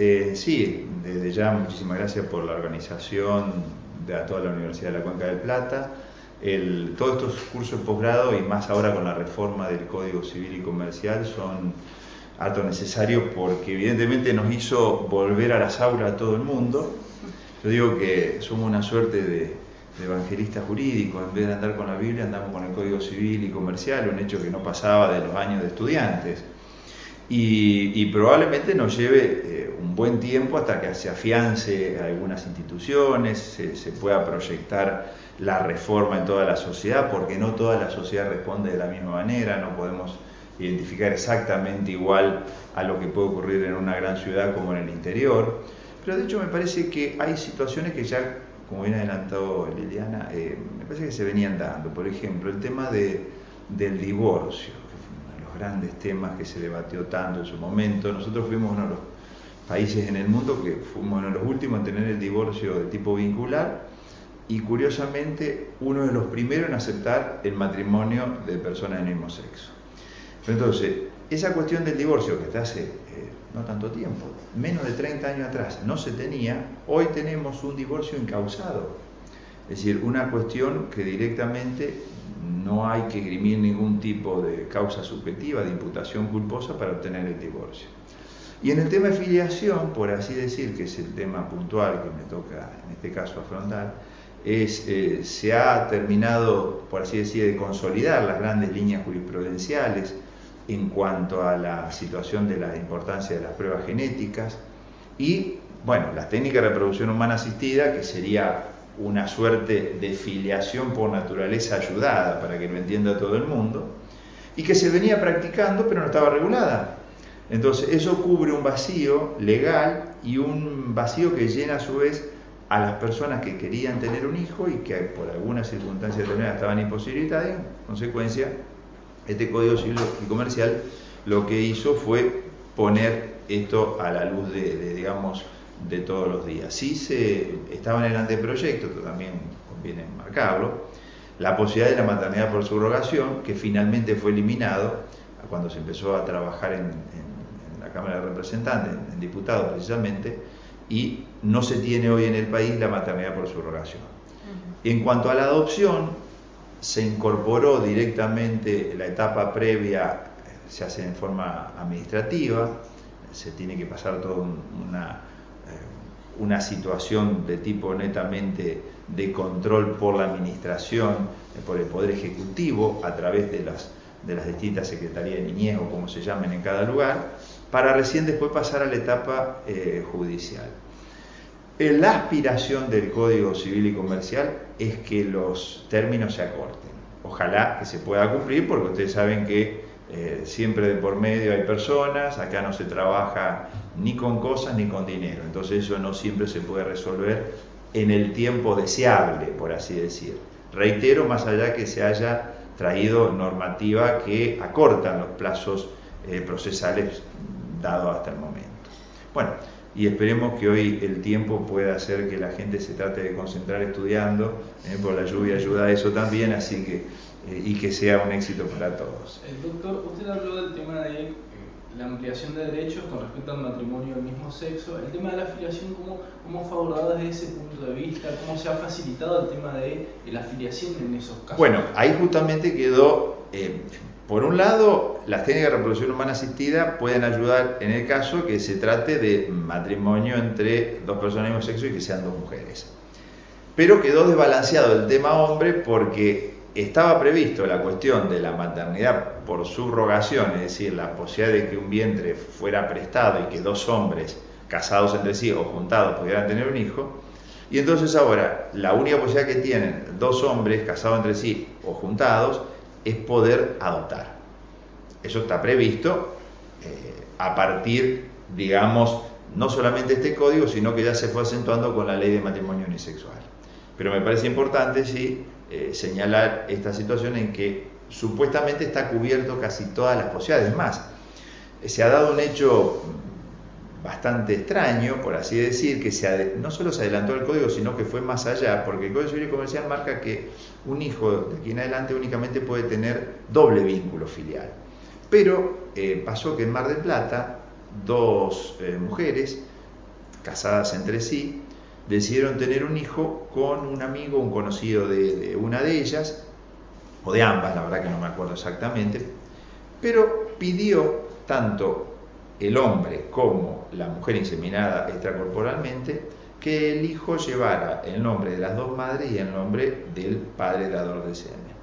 Eh, sí, desde ya muchísimas gracias por la organización de toda la Universidad de la Cuenca del Plata. Todos estos cursos de posgrado y más ahora con la reforma del Código Civil y Comercial son harto necesarios porque evidentemente nos hizo volver a las aulas a todo el mundo. Yo digo que somos una suerte de, de evangelistas jurídicos, en vez de andar con la Biblia andamos con el Código Civil y Comercial, un hecho que no pasaba de los años de estudiantes. Y, probablemente nos lleve eh, un buen tiempo hasta que se afiance algunas instituciones, se, pueda proyectar la reforma en toda la sociedad, porque no toda la sociedad responde de la misma manera, no podemos identificar exactamente igual a lo que puede ocurrir en una gran ciudad como en el interior. Pero de hecho me parece que hay situaciones que ya, como bien adelantado Liliana, eh, me parece que se venían dando. Por ejemplo, el tema de, del divorcio grandes temas que se debatió tanto en su momento. Nosotros fuimos uno de los países en el mundo que fuimos uno de los últimos en tener el divorcio de tipo vincular y curiosamente uno de los primeros en aceptar el matrimonio de personas del mismo sexo. Entonces, esa cuestión del divorcio que hasta hace eh, no tanto tiempo, menos de 30 años atrás, no se tenía, hoy tenemos un divorcio incausado. Es decir, una cuestión que directamente no hay que grimir ningún tipo de causa subjetiva, de imputación culposa para obtener el divorcio. Y en el tema de filiación, por así decir, que es el tema puntual que me toca en este caso afrontar, es, eh, se ha terminado, por así decir, de consolidar las grandes líneas jurisprudenciales en cuanto a la situación de la importancia de las pruebas genéticas y, bueno, las técnicas de reproducción humana asistida, que sería una suerte de filiación por naturaleza ayudada, para que lo entienda todo el mundo, y que se venía practicando pero no estaba regulada. Entonces eso cubre un vacío legal y un vacío que llena a su vez a las personas que querían tener un hijo y que por alguna circunstancia determinada estaban imposibilitadas. En consecuencia, este Código Civil y Comercial lo que hizo fue poner esto a la luz de digamos, de todos los días. Sí se estaba en el anteproyecto, que también conviene marcarlo, la posibilidad de la maternidad por subrogación, que finalmente fue eliminado cuando se empezó a trabajar en, la Cámara de Representantes, en, diputados precisamente, y no se tiene hoy en el país la maternidad por subrogación. En cuanto a la adopción, se incorporó directamente la etapa previa, se hace en forma administrativa, se tiene que pasar toda una una situación de tipo netamente de control por la administración, eh, por el Poder Ejecutivo, a través de las, distintas secretarías de niñez o como se llamen en cada lugar, para recién después pasar a la etapa eh, judicial. Eh, la aspiración del Código Civil y Comercial es que los términos se acorten. Ojalá que se pueda cumplir porque ustedes saben que eh, siempre de por medio hay personas, acá no se trabaja ni con cosas ni con dinero, entonces eso no siempre se puede resolver en el tiempo deseable, por así decir. Reitero, más allá que se haya traído normativa que acortan los plazos eh, procesales dados hasta el momento. Bueno, y esperemos que hoy el tiempo pueda hacer que la gente se trate de concentrar estudiando, eh, por la lluvia ayuda a eso también, así que eh, y que sea un éxito para todos. El doctor, usted habló del tema de eh, la ampliación de derechos con respecto al matrimonio del mismo sexo. El tema de la afiliación, ¿cómo, cómo fue abordado desde ese punto de vista? ¿Cómo se ha facilitado el tema de, la afiliación en esos casos? Bueno, ahí justamente quedó, eh, por un lado, las técnicas de reproducción humana asistida pueden ayudar en el caso que se trate de matrimonio entre dos personas del mismo sexo y que sean dos mujeres. Pero quedó desbalanceado el tema hombre porque estaba previsto la cuestión de la maternidad por subrogación, es decir, la posibilidad de que un vientre fuera prestado y que dos hombres casados entre sí o juntados pudieran tener un hijo, y entonces ahora la única posibilidad que tienen dos hombres casados entre sí o juntados es poder adoptar. Eso está previsto eh, a partir, digamos, no solamente este código, sino que ya se fue acentuando con la ley de matrimonio unisexual. Pero me parece importante, sí, eh, señalar esta situación en que supuestamente está cubierto casi todas las posibilidades. Más, se ha dado un hecho bastante extraño, por así decir, que se no solo se adelantó el código, sino que fue más allá, porque el Código Civil y Comercial marca que un hijo de aquí en adelante únicamente puede tener doble vínculo filial. Pero eh, pasó que en Mar del Plata, dos eh, mujeres casadas entre sí, decidieron tener un hijo con un amigo, un conocido de, una de ellas, o de ambas, la verdad que no me acuerdo exactamente, pero pidió tanto el hombre como la mujer inseminada extracorporalmente que el hijo llevara el nombre de las dos madres y el nombre del padre dador de semen.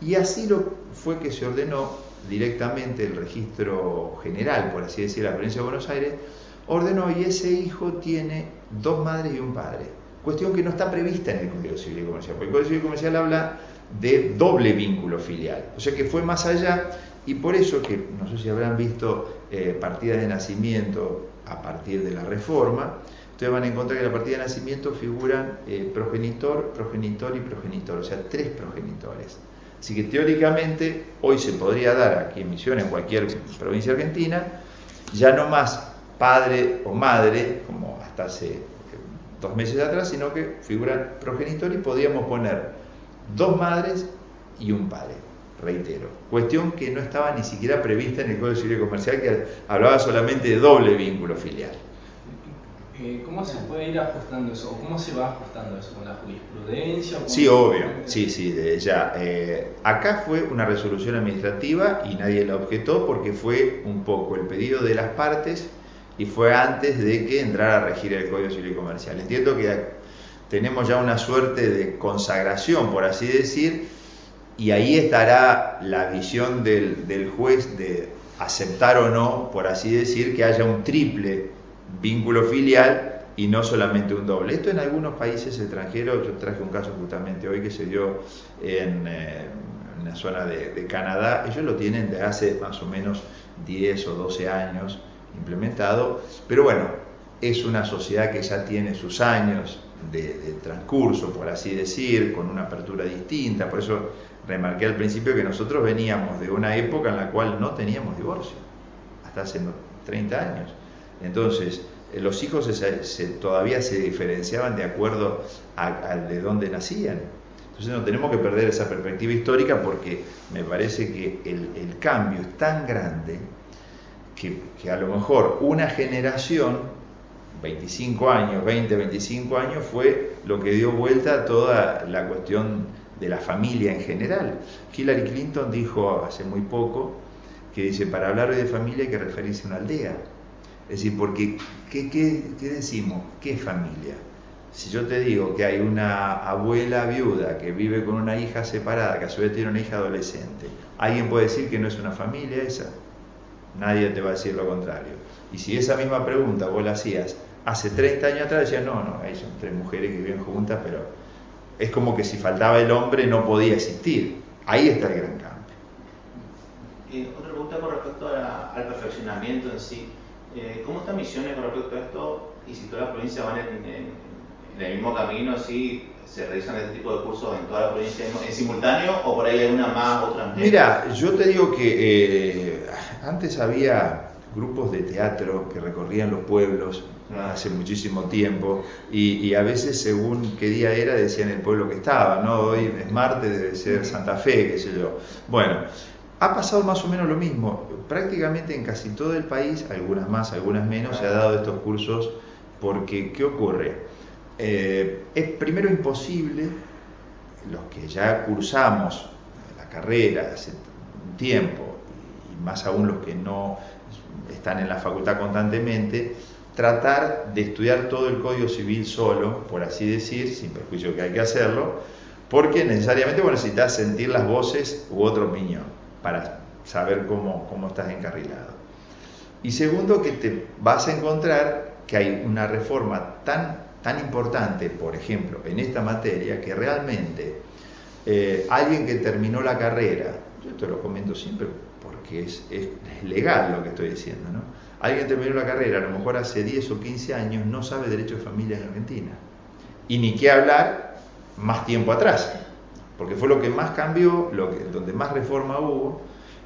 Y así lo fue que se ordenó directamente el registro general, por así decir, de la provincia de Buenos Aires, ordenó y ese hijo tiene dos madres y un padre. Cuestión que no está prevista en el Código Civil y Comercial, porque el Código Civil y Comercial habla de doble vínculo filial. O sea que fue más allá y por eso que, no sé si habrán visto eh, partidas de nacimiento a partir de la reforma, ustedes van a encontrar que en la partida de nacimiento figuran eh, progenitor, progenitor y progenitor, o sea, tres progenitores. Así que teóricamente hoy se podría dar aquí en Misiones, en cualquier provincia argentina, ya no más padre o madre, como hasta hace eh, dos meses atrás, sino que figuran progenitor y podríamos poner dos madres y un padre, reitero. Cuestión que no estaba ni siquiera prevista en el Código Civil Comercial, que hablaba solamente de doble vínculo filial. Eh, ¿Cómo se puede ir ajustando eso? ¿O cómo se va ajustando eso? ¿Con la jurisprudencia? Sí, obvio. Sí, sí, ya. Eh, acá fue una resolución administrativa y nadie la objetó porque fue un poco el pedido de las partes y fue antes de que entrara a regir el Código Civil y Comercial. Entiendo que tenemos ya una suerte de consagración, por así decir, y ahí estará la visión del, del juez de aceptar o no, por así decir, que haya un triple vínculo filial y no solamente un doble. Esto en algunos países extranjeros, yo traje un caso justamente hoy que se dio en, eh, la zona de, Canadá, ellos lo tienen de hace más o menos 10 o 12 años implementado, pero bueno, es una sociedad que ya tiene sus años de, transcurso, por así decir, con una apertura distinta, por eso remarqué al principio que nosotros veníamos de una época en la cual no teníamos divorcio, hasta hace 30 años. Entonces, eh, los hijos todavía se diferenciaban de acuerdo al de dónde nacían. Entonces no tenemos que perder esa perspectiva histórica porque me parece que el, cambio es tan grande que, a lo mejor una generación, 25 años, 20, 25 años, fue lo que dio vuelta a toda la cuestión de la familia en general. Hillary Clinton dijo hace muy poco que dice, para hablar de familia hay que referirse a una aldea. Es decir, porque ¿qué, qué, decimos? ¿Qué familia? Si yo te digo que hay una abuela viuda que vive con una hija separada, que a su vez tiene una hija adolescente, ¿alguien puede decir que no es una familia esa? Nadie te va a decir lo contrario. Y si esa misma pregunta vos la hacías hace 30 años atrás, decías, no, no, ahí son tres mujeres que viven juntas, pero es como que si faltaba el hombre no podía existir. Ahí está el gran cambio. Y otra pregunta con respecto al perfeccionamiento en sí. Eh, ¿Cómo están Misiones con respecto a esto? Y si todas las provincias van en, el mismo camino, si se realizan este tipo de cursos en toda la provincia en simultáneo o por ahí hay una más, otra menos? Mira, yo te digo que eh, antes había grupos de teatro que recorrían los pueblos ah. hace muchísimo tiempo y, a veces según qué día era decían el pueblo que estaba, ¿no? Hoy es martes, debe ser Santa Fe, qué sé yo. Bueno, ha pasado más o menos lo mismo. Prácticamente en casi todo el país, algunas más, algunas menos, se ha dado estos cursos porque, ¿qué ocurre? Eh, es primero imposible, los que ya cursamos la carrera hace un tiempo, y más aún los que no están en la facultad constantemente, tratar de estudiar todo el Código Civil solo, por así decir, sin perjuicio que hay que hacerlo, porque necesariamente necesitas sentir las voces u otra opinión para saber cómo, cómo estás encarrilado. Y segundo, que te vas a encontrar que hay una reforma tan, tan importante, por ejemplo, en esta materia, que realmente eh, alguien que terminó la carrera, yo te lo comento siempre porque es, es, legal lo que estoy diciendo, ¿no? Alguien terminó la carrera, a lo mejor hace 10 o 15 años, no sabe derecho de familia en Argentina. Y ni qué hablar más tiempo atrás porque fue lo que más cambió, lo que, donde más reforma hubo,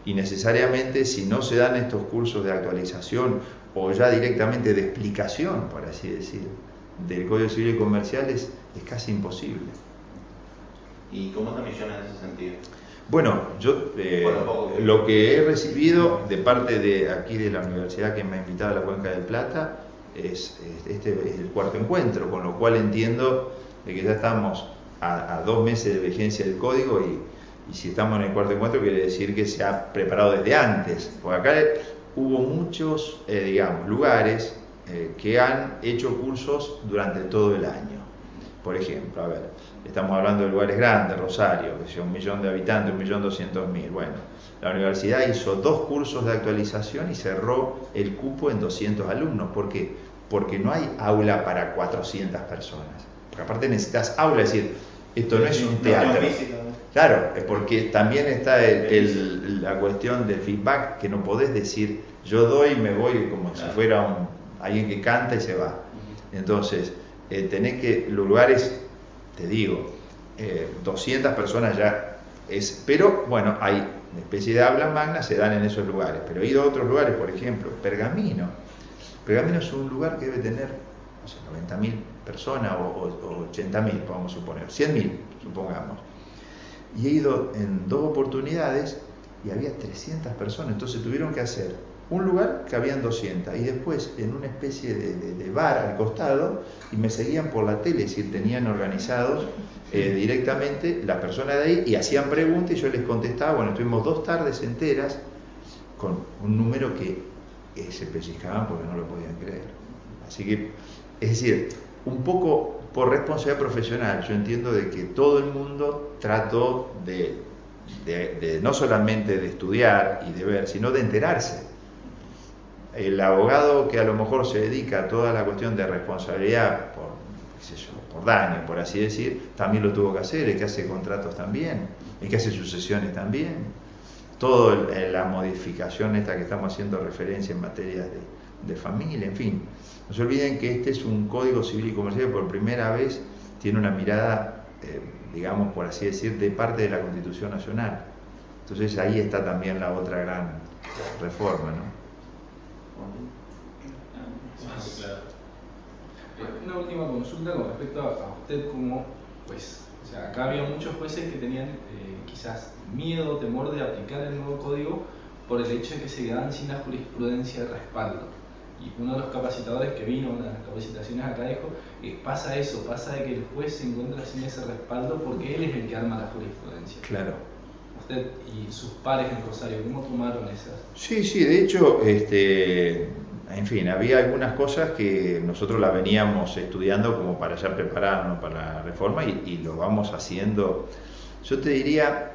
y necesariamente si no se dan estos cursos de actualización o ya directamente de explicación, por así decir, del Código Civil y Comercial es, casi imposible. ¿Y cómo Millón en ese sentido? Bueno, yo eh, lo que he recibido de parte de aquí de la universidad que me ha invitado a la Cuenca del Plata, es, este es el cuarto encuentro, con lo cual entiendo de que ya estamos a, dos meses de vigencia del código y, si estamos en el cuarto encuentro quiere decir que se ha preparado desde antes, porque acá hubo muchos, eh, digamos, lugares eh, que han hecho cursos durante todo el año. Por ejemplo, a ver, estamos hablando de lugares grandes, Rosario, que sea un millón de habitantes, un millón doscientos mil. Bueno, la universidad hizo dos cursos de actualización y cerró el cupo en 200 alumnos. ¿Por qué? Porque no hay aula para 400 personas. Porque aparte necesitas aula, es decir, esto no es un teatro. Claro, es porque también está la cuestión del feedback que no podés decir yo doy y me voy como si fuera un, alguien que canta y se va. Entonces, eh, tenés que, los lugares, te digo, 200 eh, personas ya es, pero bueno, hay una especie de habla magna, se dan en esos lugares, pero he ido a otros lugares, por ejemplo, Pergamino. Pergamino es un lugar que debe tener, no sé, 90.000 personas o, o, 80.000, vamos a suponer, 100.000, supongamos. Y he ido en dos oportunidades y había 300 personas, entonces tuvieron que hacer un lugar que habían 200 y después en una especie de, bar al costado y me seguían por la tele, es decir, tenían organizados eh, directamente las personas de ahí y hacían preguntas y yo les contestaba, bueno, estuvimos dos tardes enteras con un número que se pellizcaban porque no lo podían creer. Así que, es decir, un poco por responsabilidad profesional, yo entiendo de que todo el mundo trató de, de no solamente de estudiar y de ver, sino de enterarse el abogado que a lo mejor se dedica a toda la cuestión de responsabilidad por, por daño, por así decir, también lo tuvo que hacer, el que hace contratos también, el que hace sucesiones también. Toda la modificación esta que estamos haciendo referencia en materia de, familia, en fin. No se olviden que este es un código civil y comercial que por primera vez tiene una mirada, eh, digamos, por así decir, de parte de la Constitución Nacional. Entonces ahí está también la otra gran reforma, ¿no? Una última consulta con respecto a, usted como pues, o sea, acá había muchos jueces que tenían eh, quizás miedo temor de aplicar el nuevo código por el hecho de que se quedaban sin la jurisprudencia de respaldo. Y uno de los capacitadores que vino una de las capacitaciones acá dijo, eh, pasa eso, pasa de que el juez se encuentra sin ese respaldo porque él es el que arma la jurisprudencia. Claro y sus pares en Rosario? ¿Cómo tomaron esas? Sí, sí, de hecho, este, en fin, había algunas cosas que nosotros las veníamos estudiando como para ya prepararnos para la reforma y, lo vamos haciendo. Yo te diría,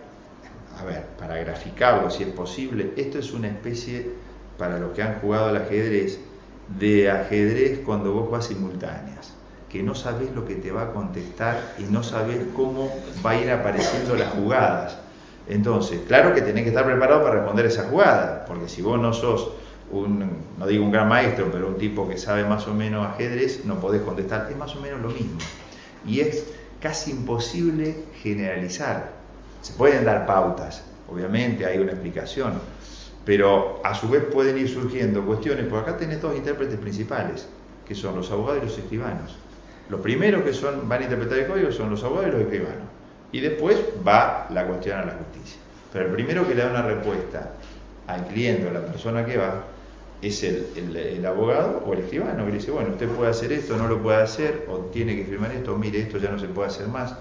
a ver, para graficarlo si es posible, esto es una especie, para los que han jugado al ajedrez, de ajedrez cuando vos vas simultáneas que no sabes lo que te va a contestar y no sabes cómo va a ir apareciendo las jugadas. Entonces, claro que tenés que estar preparado para responder esa jugada, porque si vos no sos un, no digo un gran maestro, pero un tipo que sabe más o menos ajedrez, no podés contestar, es más o menos lo mismo. Y es casi imposible generalizar. Se pueden dar pautas, obviamente hay una explicación, pero a su vez pueden ir surgiendo cuestiones, porque acá tenés dos intérpretes principales, que son los abogados y los escribanos. Los primeros que son, van a interpretar el código son los abogados y los escribanos y después va la cuestión a la justicia. Pero el primero que le da una respuesta al cliente o a la persona que va es el, abogado o el escribano que le dice, bueno, usted puede hacer esto, no lo puede hacer, o tiene que firmar esto, mire, esto ya no se puede hacer más.